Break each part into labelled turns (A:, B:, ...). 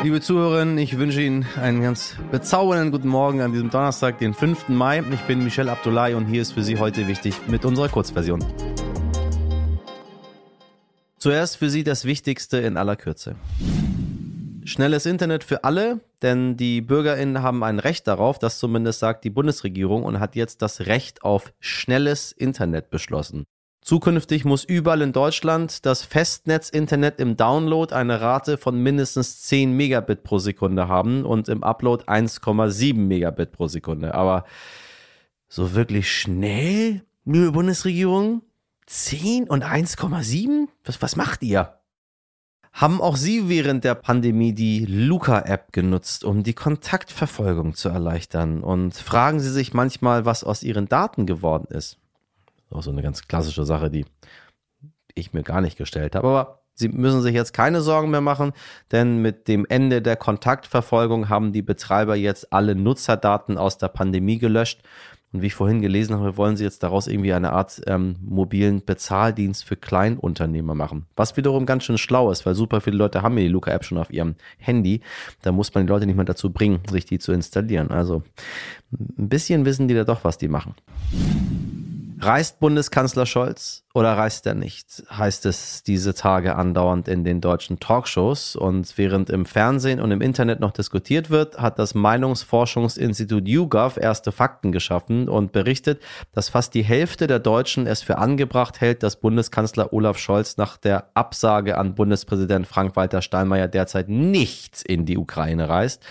A: Liebe Zuhörerinnen, ich wünsche Ihnen einen ganz bezaubernden guten Morgen an diesem Donnerstag, den 5. Mai. Ich bin Michel Abdullahi und hier ist für Sie heute wichtig mit unserer Kurzversion. Zuerst für Sie das Wichtigste in aller Kürze. Schnelles Internet für alle, denn die Bürgerinnen haben ein Recht darauf, das zumindest sagt die Bundesregierung und hat jetzt das Recht auf schnelles Internet beschlossen. Zukünftig muss überall in Deutschland das Festnetz-Internet im Download eine Rate von mindestens 10 Megabit pro Sekunde haben und im Upload 1,7 Megabit pro Sekunde. Aber so wirklich schnell, liebe Bundesregierung? 10 und 1,7? Was, was macht ihr? Haben auch Sie während der Pandemie die Luca-App genutzt, um die Kontaktverfolgung zu erleichtern? Und fragen Sie sich manchmal, was aus Ihren Daten geworden ist? Auch so eine ganz klassische Sache, die ich mir gar nicht gestellt habe. Aber Sie müssen sich jetzt keine Sorgen mehr machen, denn mit dem Ende der Kontaktverfolgung haben die Betreiber jetzt alle Nutzerdaten aus der Pandemie gelöscht. Und wie ich vorhin gelesen habe, wollen sie jetzt daraus irgendwie eine Art ähm, mobilen Bezahldienst für Kleinunternehmer machen. Was wiederum ganz schön schlau ist, weil super viele Leute haben ja die Luca-App schon auf ihrem Handy. Da muss man die Leute nicht mehr dazu bringen, sich die zu installieren. Also ein bisschen wissen die da doch, was die machen. Reist Bundeskanzler Scholz oder reist er nicht? Heißt es diese Tage andauernd in den deutschen Talkshows. Und während im Fernsehen und im Internet noch diskutiert wird, hat das Meinungsforschungsinstitut YouGov erste Fakten geschaffen und berichtet, dass fast die Hälfte der Deutschen es für angebracht hält, dass Bundeskanzler Olaf Scholz nach der Absage an Bundespräsident Frank-Walter Steinmeier derzeit nicht in die Ukraine reist.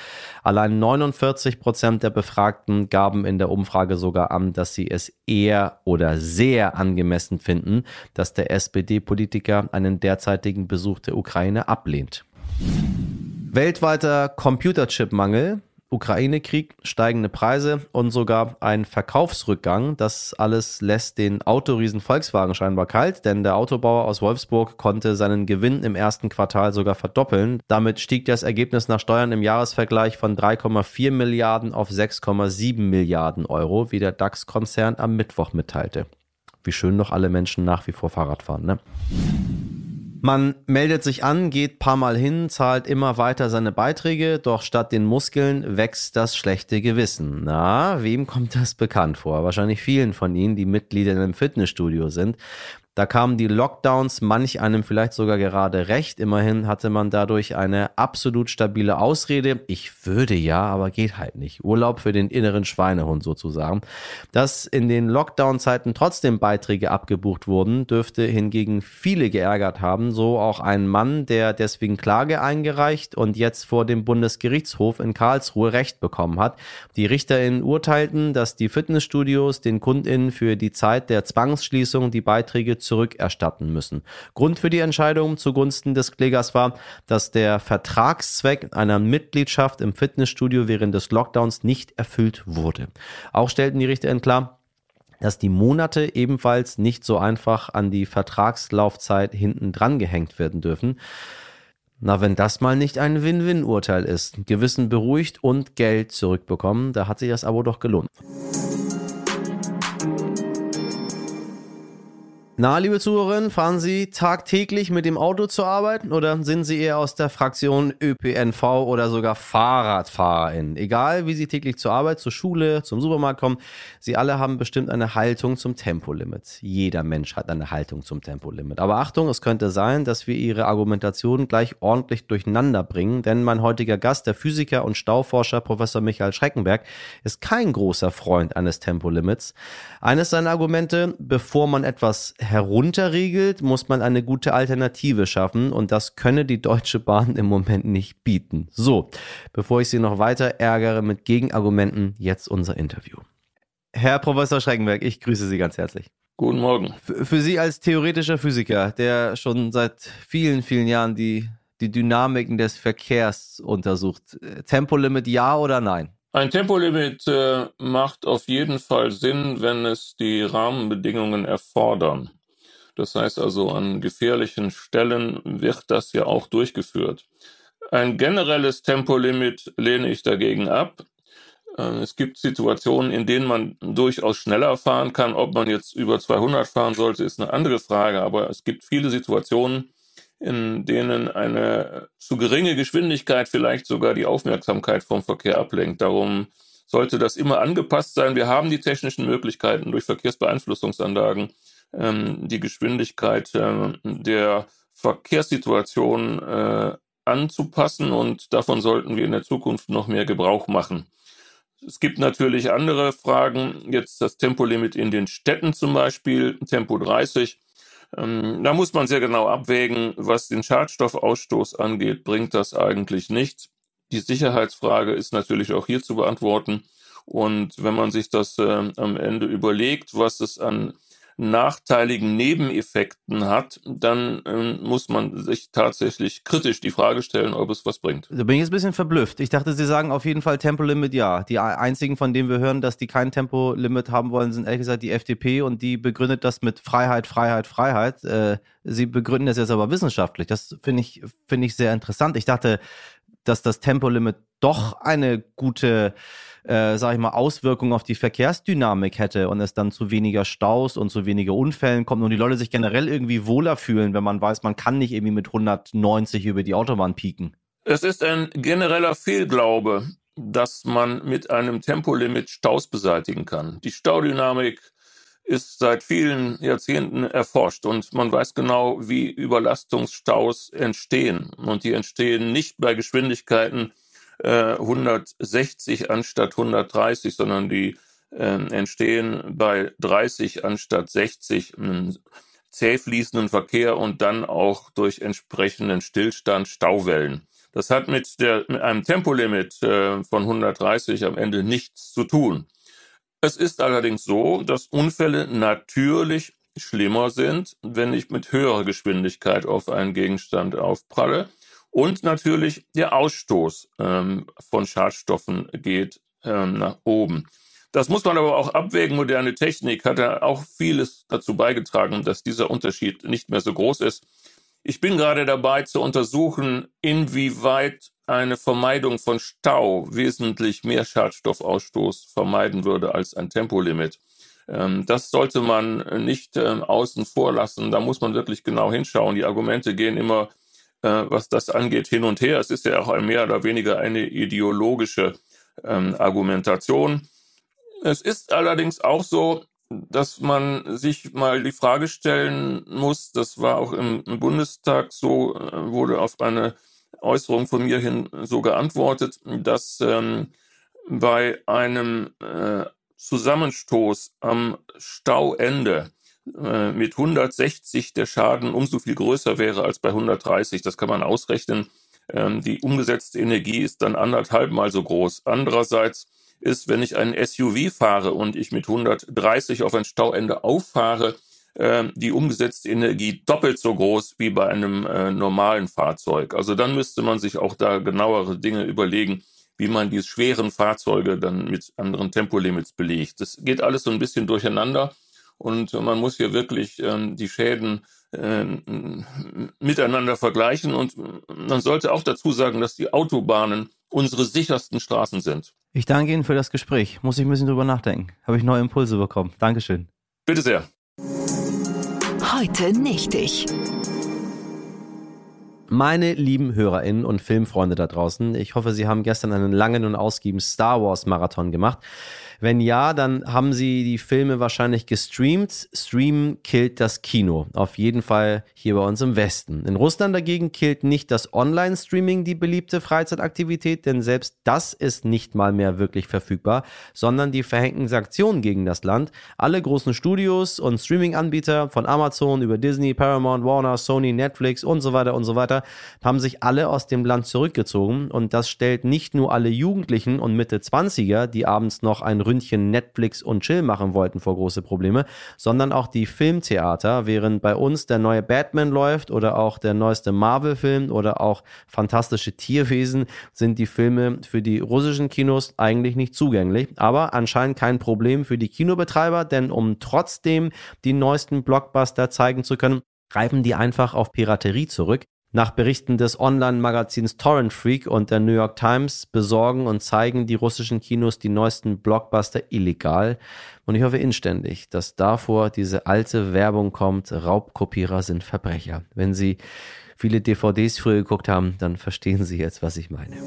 A: Allein 49 Prozent der Befragten gaben in der Umfrage sogar an, dass sie es eher oder sehr angemessen finden, dass der SPD-Politiker einen derzeitigen Besuch der Ukraine ablehnt. Weltweiter Computerchip-Mangel Ukraine-Krieg, steigende Preise und sogar ein Verkaufsrückgang. Das alles lässt den Autoriesen Volkswagen scheinbar kalt, denn der Autobauer aus Wolfsburg konnte seinen Gewinn im ersten Quartal sogar verdoppeln. Damit stieg das Ergebnis nach Steuern im Jahresvergleich von 3,4 Milliarden auf 6,7 Milliarden Euro, wie der DAX-Konzern am Mittwoch mitteilte. Wie schön noch alle Menschen nach wie vor Fahrrad fahren, ne? Man meldet sich an, geht paar Mal hin, zahlt immer weiter seine Beiträge, doch statt den Muskeln wächst das schlechte Gewissen. Na, wem kommt das bekannt vor? Wahrscheinlich vielen von Ihnen, die Mitglieder einem Fitnessstudio sind. Da kamen die Lockdowns manch einem vielleicht sogar gerade recht. Immerhin hatte man dadurch eine absolut stabile Ausrede. Ich würde ja, aber geht halt nicht. Urlaub für den inneren Schweinehund sozusagen. Dass in den Lockdown-Zeiten trotzdem Beiträge abgebucht wurden, dürfte hingegen viele geärgert haben. So auch ein Mann, der deswegen Klage eingereicht und jetzt vor dem Bundesgerichtshof in Karlsruhe Recht bekommen hat. Die RichterInnen urteilten, dass die Fitnessstudios den KundInnen für die Zeit der Zwangsschließung die Beiträge zurückerstatten müssen. Grund für die Entscheidung zugunsten des Klägers war, dass der Vertragszweck einer Mitgliedschaft im Fitnessstudio während des Lockdowns nicht erfüllt wurde. Auch stellten die Richterinnen klar, dass die Monate ebenfalls nicht so einfach an die Vertragslaufzeit hinten dran gehängt werden dürfen. Na, wenn das mal nicht ein Win-Win-Urteil ist, Gewissen beruhigt und Geld zurückbekommen, da hat sich das Abo doch gelohnt. Na, liebe Zuhörerinnen, fahren Sie tagtäglich mit dem Auto zur Arbeit oder sind Sie eher aus der Fraktion ÖPNV oder sogar FahrradfahrerInnen? Egal, wie Sie täglich zur Arbeit, zur Schule, zum Supermarkt kommen, Sie alle haben bestimmt eine Haltung zum Tempolimit. Jeder Mensch hat eine Haltung zum Tempolimit. Aber Achtung, es könnte sein, dass wir Ihre Argumentation gleich ordentlich durcheinander bringen, denn mein heutiger Gast, der Physiker und Stauforscher Professor Michael Schreckenberg, ist kein großer Freund eines Tempolimits. Eines seiner Argumente, bevor man etwas herunterregelt, muss man eine gute Alternative schaffen und das könne die Deutsche Bahn im Moment nicht bieten. So, bevor ich Sie noch weiter ärgere mit Gegenargumenten, jetzt unser Interview. Herr Professor Schreckenberg, ich grüße Sie ganz herzlich.
B: Guten Morgen.
A: Für, für Sie als theoretischer Physiker, der schon seit vielen, vielen Jahren die, die Dynamiken des Verkehrs untersucht, Tempolimit ja oder nein?
B: Ein Tempolimit äh, macht auf jeden Fall Sinn, wenn es die Rahmenbedingungen erfordern. Das heißt also, an gefährlichen Stellen wird das ja auch durchgeführt. Ein generelles Tempolimit lehne ich dagegen ab. Äh, es gibt Situationen, in denen man durchaus schneller fahren kann. Ob man jetzt über 200 fahren sollte, ist eine andere Frage. Aber es gibt viele Situationen, in denen eine zu geringe Geschwindigkeit vielleicht sogar die Aufmerksamkeit vom Verkehr ablenkt. Darum sollte das immer angepasst sein. Wir haben die technischen Möglichkeiten durch Verkehrsbeeinflussungsanlagen, ähm, die Geschwindigkeit äh, der Verkehrssituation äh, anzupassen und davon sollten wir in der Zukunft noch mehr Gebrauch machen. Es gibt natürlich andere Fragen, jetzt das Tempolimit in den Städten zum Beispiel, Tempo 30. Ähm, da muss man sehr genau abwägen, was den Schadstoffausstoß angeht, bringt das eigentlich nichts. Die Sicherheitsfrage ist natürlich auch hier zu beantworten. Und wenn man sich das äh, am Ende überlegt, was es an nachteiligen Nebeneffekten hat, dann ähm, muss man sich tatsächlich kritisch die Frage stellen, ob es was bringt.
A: Da bin ich jetzt ein bisschen verblüfft. Ich dachte, Sie sagen auf jeden Fall Tempolimit ja. Die einzigen, von denen wir hören, dass die kein Tempolimit haben wollen, sind ehrlich gesagt die FDP und die begründet das mit Freiheit, Freiheit, Freiheit. Äh, sie begründen das jetzt aber wissenschaftlich. Das finde ich, finde ich sehr interessant. Ich dachte, dass das Tempolimit doch eine gute äh, sage ich mal, Auswirkungen auf die Verkehrsdynamik hätte und es dann zu weniger Staus und zu weniger Unfällen kommt und die Leute sich generell irgendwie wohler fühlen, wenn man weiß, man kann nicht irgendwie mit 190 über die Autobahn pieken.
B: Es ist ein genereller Fehlglaube, dass man mit einem Tempolimit Staus beseitigen kann. Die Staudynamik ist seit vielen Jahrzehnten erforscht und man weiß genau, wie Überlastungsstaus entstehen. Und die entstehen nicht bei Geschwindigkeiten, 160 äh, anstatt 130, sondern die äh, entstehen bei 30 anstatt 60 zäh fließenden Verkehr und dann auch durch entsprechenden Stillstand Stauwellen. Das hat mit, der, mit einem Tempolimit äh, von 130 am Ende nichts zu tun. Es ist allerdings so, dass Unfälle natürlich schlimmer sind, wenn ich mit höherer Geschwindigkeit auf einen Gegenstand aufpralle. Und natürlich der Ausstoß ähm, von Schadstoffen geht ähm, nach oben. Das muss man aber auch abwägen. Moderne Technik hat ja auch vieles dazu beigetragen, dass dieser Unterschied nicht mehr so groß ist. Ich bin gerade dabei zu untersuchen, inwieweit eine Vermeidung von Stau wesentlich mehr Schadstoffausstoß vermeiden würde als ein Tempolimit. Ähm, das sollte man nicht ähm, außen vor lassen. Da muss man wirklich genau hinschauen. Die Argumente gehen immer äh, was das angeht, hin und her. Es ist ja auch mehr oder weniger eine ideologische ähm, Argumentation. Es ist allerdings auch so, dass man sich mal die Frage stellen muss, das war auch im, Bundestag so, äh, wurde auf eine Äußerung von mir hin so geantwortet, dass ähm, bei einem äh, Zusammenstoß am Stauende äh, mit 160 der Schaden umso viel größer wäre als bei 130. Das kann man ausrechnen. Ähm, die umgesetzte Energie ist dann anderthalb Mal so groß. Andererseits ist, wenn ich einen SUV fahre und ich mit 130 auf ein Stauende auffahre, ähm, die umgesetzte Energie doppelt so groß wie bei einem äh, normalen Fahrzeug. Also dann müsste man sich auch da genauere Dinge überlegen, wie man die schweren Fahrzeuge dann mit anderen Tempolimits belegt. Das geht alles so ein bisschen durcheinander. Und man muss hier wirklich ähm, die Schäden äh, miteinander vergleichen. Und man sollte auch dazu sagen, dass die Autobahnen unsere sichersten Straßen sind.
A: Ich danke Ihnen für das Gespräch. Muss ich ein bisschen drüber nachdenken. Habe ich neue Impulse bekommen. Dankeschön.
B: Bitte sehr.
C: Heute nicht ich.
A: Meine lieben HörerInnen und Filmfreunde da draußen, ich hoffe, Sie haben gestern einen langen und ausgiebigen Star Wars Marathon gemacht. Wenn ja, dann haben sie die Filme wahrscheinlich gestreamt. Stream killt das Kino. Auf jeden Fall hier bei uns im Westen. In Russland dagegen killt nicht das Online-Streaming die beliebte Freizeitaktivität, denn selbst das ist nicht mal mehr wirklich verfügbar, sondern die verhängten Sanktionen gegen das Land. Alle großen Studios und Streaming-Anbieter von Amazon über Disney, Paramount, Warner, Sony, Netflix und so weiter und so weiter haben sich alle aus dem Land zurückgezogen und das stellt nicht nur alle Jugendlichen und Mitte 20er, die abends noch ein Ründchen Netflix und Chill machen wollten vor große Probleme, sondern auch die Filmtheater, während bei uns der neue Batman läuft oder auch der neueste Marvel-Film oder auch fantastische Tierwesen, sind die Filme für die russischen Kinos eigentlich nicht zugänglich. Aber anscheinend kein Problem für die Kinobetreiber, denn um trotzdem die neuesten Blockbuster zeigen zu können, greifen die einfach auf Piraterie zurück. Nach Berichten des Online-Magazins Torrent Freak und der New York Times besorgen und zeigen die russischen Kinos die neuesten Blockbuster illegal. Und ich hoffe inständig, dass davor diese alte Werbung kommt, Raubkopierer sind Verbrecher. Wenn Sie viele DVDs früher geguckt haben, dann verstehen Sie jetzt, was ich meine.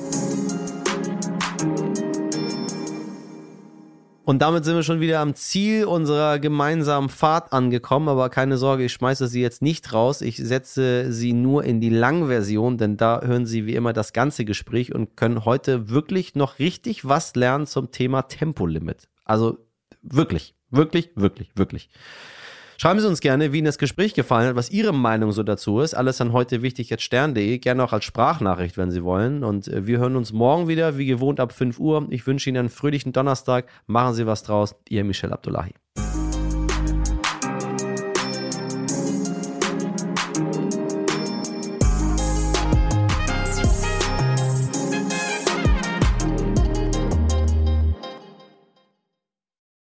A: Und damit sind wir schon wieder am Ziel unserer gemeinsamen Fahrt angekommen. Aber keine Sorge, ich schmeiße sie jetzt nicht raus. Ich setze sie nur in die Langversion, denn da hören Sie wie immer das ganze Gespräch und können heute wirklich noch richtig was lernen zum Thema Tempolimit. Also wirklich, wirklich, wirklich, wirklich. Schreiben Sie uns gerne, wie Ihnen das Gespräch gefallen hat, was Ihre Meinung so dazu ist. Alles an heute wichtig jetzt stern.de. Gerne auch als Sprachnachricht, wenn Sie wollen. Und äh, wir hören uns morgen wieder, wie gewohnt ab 5 Uhr. Ich wünsche Ihnen einen fröhlichen Donnerstag. Machen Sie was draus. Ihr Michel Abdullahi.